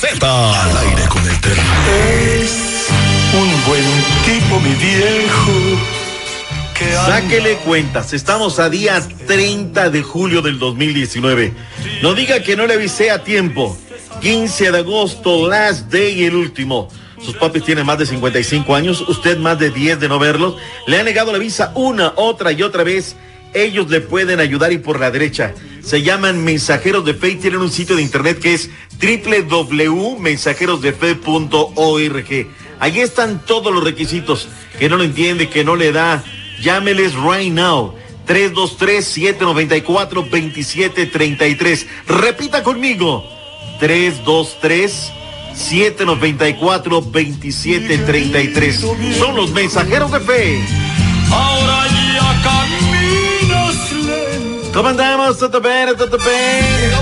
Z. Al aire con el terrible. Un buen tipo, mi viejo. Que Sáquele cuentas, estamos a día 30 de julio del 2019. No diga que no le avisé a tiempo. 15 de agosto, last day, el último. Sus papis tienen más de 55 años, usted más de 10 de no verlos. Le ha negado la visa una, otra y otra vez. Ellos le pueden ayudar y por la derecha. Se llaman Mensajeros de Fe y tienen un sitio de internet que es www.mensajerosdefe.org. Allí están todos los requisitos. Que no lo entiende, que no le da. Llámeles right now. 323-794-2733. Repita conmigo. 323-794-2733. Son los mensajeros de fe. ahora ya. ¿Cómo andamos? ¿Todo bien? ¿Todo bien?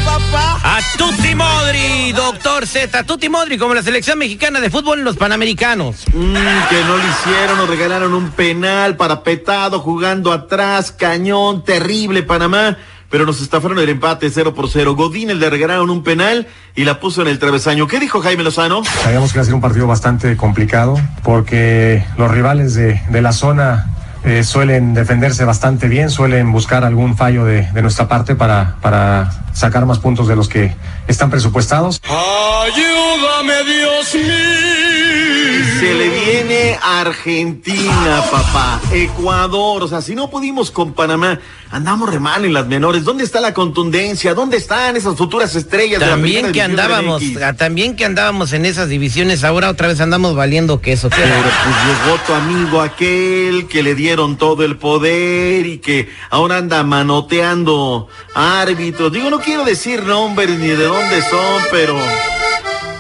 A Tutti Modri, doctor Z, Tutti Modri, como la selección mexicana de fútbol en los Panamericanos. Mm, que no lo hicieron, nos regalaron un penal parapetado, jugando atrás, cañón, terrible Panamá, pero nos estafaron el empate 0 por 0. Godín le regalaron un penal y la puso en el travesaño. ¿Qué dijo Jaime Lozano? Sabíamos que iba a ser un partido bastante complicado porque los rivales de, de la zona eh, suelen defenderse bastante bien, suelen buscar algún fallo de, de nuestra parte para, para sacar más puntos de los que están presupuestados. Ayúdame, Dios mío. Se le viene a Argentina, papá. Ecuador. O sea, si no pudimos con Panamá, andamos re mal en las menores. ¿Dónde está la contundencia? ¿Dónde están esas futuras estrellas de la También que andábamos, ah, también que andábamos en esas divisiones, ahora otra vez andamos valiendo queso. Pero pues llegó tu amigo aquel que le dieron todo el poder y que ahora anda manoteando árbitros. Digo, no quiero decir nombres ni de dónde son, pero.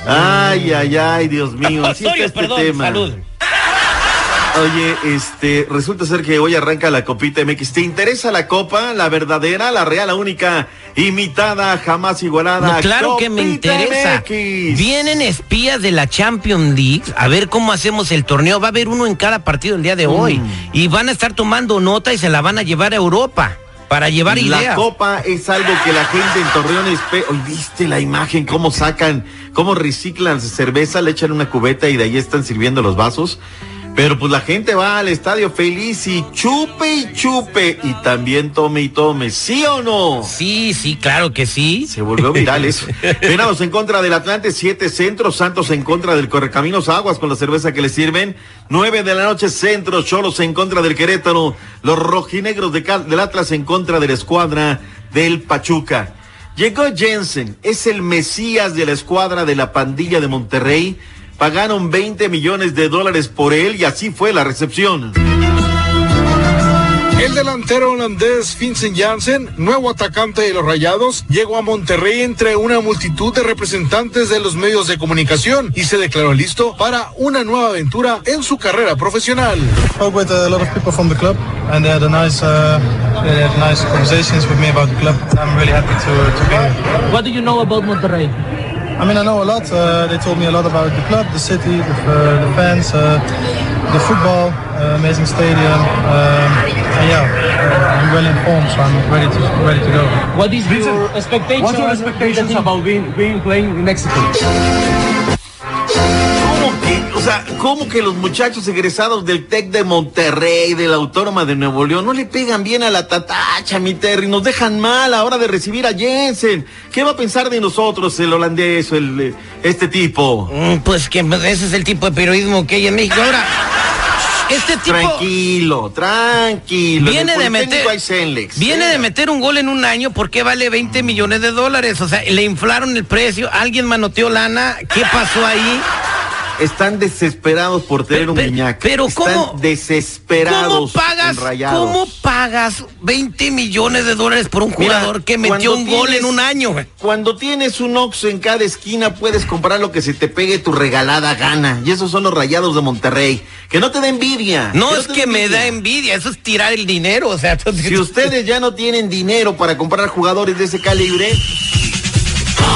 Ay, ay, ay, Dios mío. Así está este tema. salud. Oye, este, resulta ser que hoy arranca la Copita MX. ¿Te interesa la Copa? La verdadera, la real, la única, imitada, jamás igualada. No, claro que me interesa. MX. Vienen espías de la Champions League a ver cómo hacemos el torneo. Va a haber uno en cada partido el día de hoy. Mm. Y van a estar tomando nota y se la van a llevar a Europa para llevar La ideas. copa es algo que la gente en Torreón espe- Hoy viste la imagen, cómo sacan, cómo reciclan cerveza, le echan una cubeta y de ahí están sirviendo los vasos. Pero pues la gente va al estadio feliz y chupe y chupe y también tome y tome, ¿sí o no? Sí, sí, claro que sí. Se volvió viral eso. Venados en contra del Atlante, siete centros, Santos en contra del Correcaminos Aguas con la cerveza que le sirven. Nueve de la noche, centros, Cholos en contra del Querétaro, los rojinegros de del Atlas en contra de la escuadra del Pachuca. Llegó Jensen, es el mesías de la escuadra de la pandilla de Monterrey. Pagaron 20 millones de dólares por él y así fue la recepción. El delantero holandés Vincent Janssen, nuevo atacante de los Rayados, llegó a Monterrey entre una multitud de representantes de los medios de comunicación y se declaró listo para una nueva aventura en su carrera profesional. spoke with a lot of people from the club, and they had a nice, they had nice conversations with me about the club. I'm really happy to, to be here. What do you know about Monterrey? I mean, I know a lot. Uh, they told me a lot about the club, the city, the, uh, the fans, uh, the football, uh, amazing stadium. Um, and yeah, uh, I'm well informed, so I'm ready to ready to go. What is your expectation? what's your expectations about being, being playing in Mexico? ¿Cómo que, o sea, cómo que los muchachos egresados del TEC de Monterrey, de la Autónoma de Nuevo León, no le pegan bien a la tatacha, mi Terry, nos dejan mal a la hora de recibir a Jensen? ¿Qué va a pensar de nosotros el holandés o el, eh, este tipo? Mm, Pues que ese es el tipo de periodismo que hay en México. Ahora, este tipo Tranquilo, tranquilo. viene de meter viene de meter un gol en un año porque vale 20 millones de dólares. O sea, le inflaron el precio, alguien manoteó lana. ¿Qué pasó ahí? Están desesperados por tener un Guiñac. Pero están ¿cómo? desesperados. ¿Cómo pagas. ¿Cómo pagas 20 millones de dólares por un Mira, jugador que metió un gol en un año? Cuando tienes un Oxxo en cada esquina puedes comprar lo que se te pegue tu regalada gana. Y esos son los rayados de Monterrey. Que no te da envidia. No que es que me da envidia, eso es tirar el dinero, o sea, Si ustedes ya no tienen dinero para comprar jugadores de ese calibre,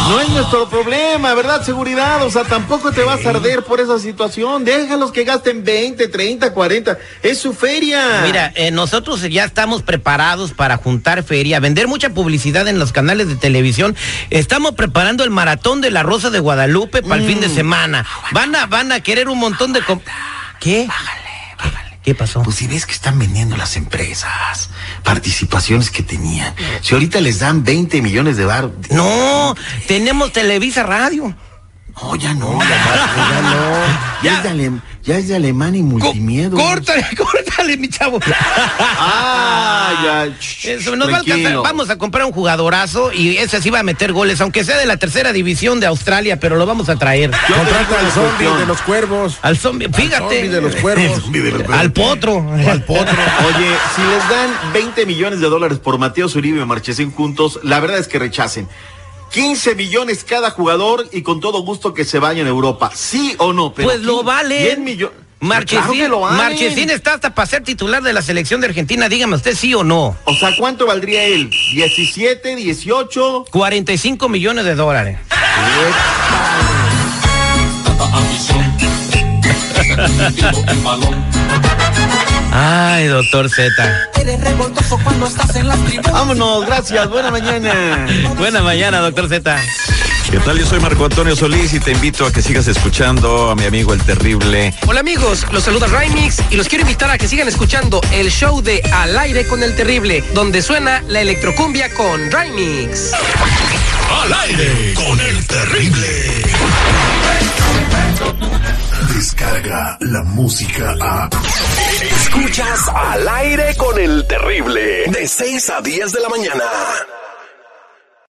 no es nuestro problema, ¿verdad? Seguridad, o sea, tampoco te vas a arder por esa situación. Déjalos que gasten 20, 30, 40. Es su feria. Mira, eh, nosotros ya estamos preparados para juntar feria, vender mucha publicidad en los canales de televisión. Estamos preparando el maratón de la Rosa de Guadalupe para el fin Mm. de semana. Van a, van a querer un montón de... ¿Qué? ¿Qué pasó? Pues si ves que están vendiendo las empresas, participaciones que tenían. Si ahorita les dan 20 millones de bar. No, tenemos Televisa Radio. No, ya no, ya, ya no. Ya, Es de alem- ya es de alemán y multimiedo. Córtale, córtale, mi chavo. Ah, ya. Eso, nos va a alcanzar. Vamos a comprar un jugadorazo y ese sí va a meter goles, aunque sea de la tercera división de Australia, pero lo vamos a traer. Contrata al zombie de los cuervos. Al zombie, fíjate. zombie de los cuervos. Al potro. Al potro. Oye, si les dan 20 millones de dólares por Mateo Zuribe y Marchesín juntos, la verdad es que rechacen. 15 millones cada jugador y con todo gusto que se vayan a Europa. ¿Sí o no? Pero pues lo vale. 10 millones. Marchesín, Claro que lo valen. Marchesín está hasta para ser titular de la selección de Argentina. Dígame usted sí o no. O sea, ¿cuánto valdría él? ¿17, 18? 45 millones de dólares. Ay, doctor Z. Eres revoltoso cuando estás en las tribunas. Vámonos, gracias. Buena mañana. Buena mañana, doctor Z. ¿Qué tal? Yo soy Marco Antonio Solís y te invito a que sigas escuchando a mi amigo el terrible. Hola amigos, los saluda Rymix y los quiero invitar a que sigan escuchando el show de Al aire con el terrible, donde suena la electrocumbia con Rymix. Al aire con el terrible. Descarga la música a. Escuchas al aire con el terrible. De 6 a 10 de la mañana.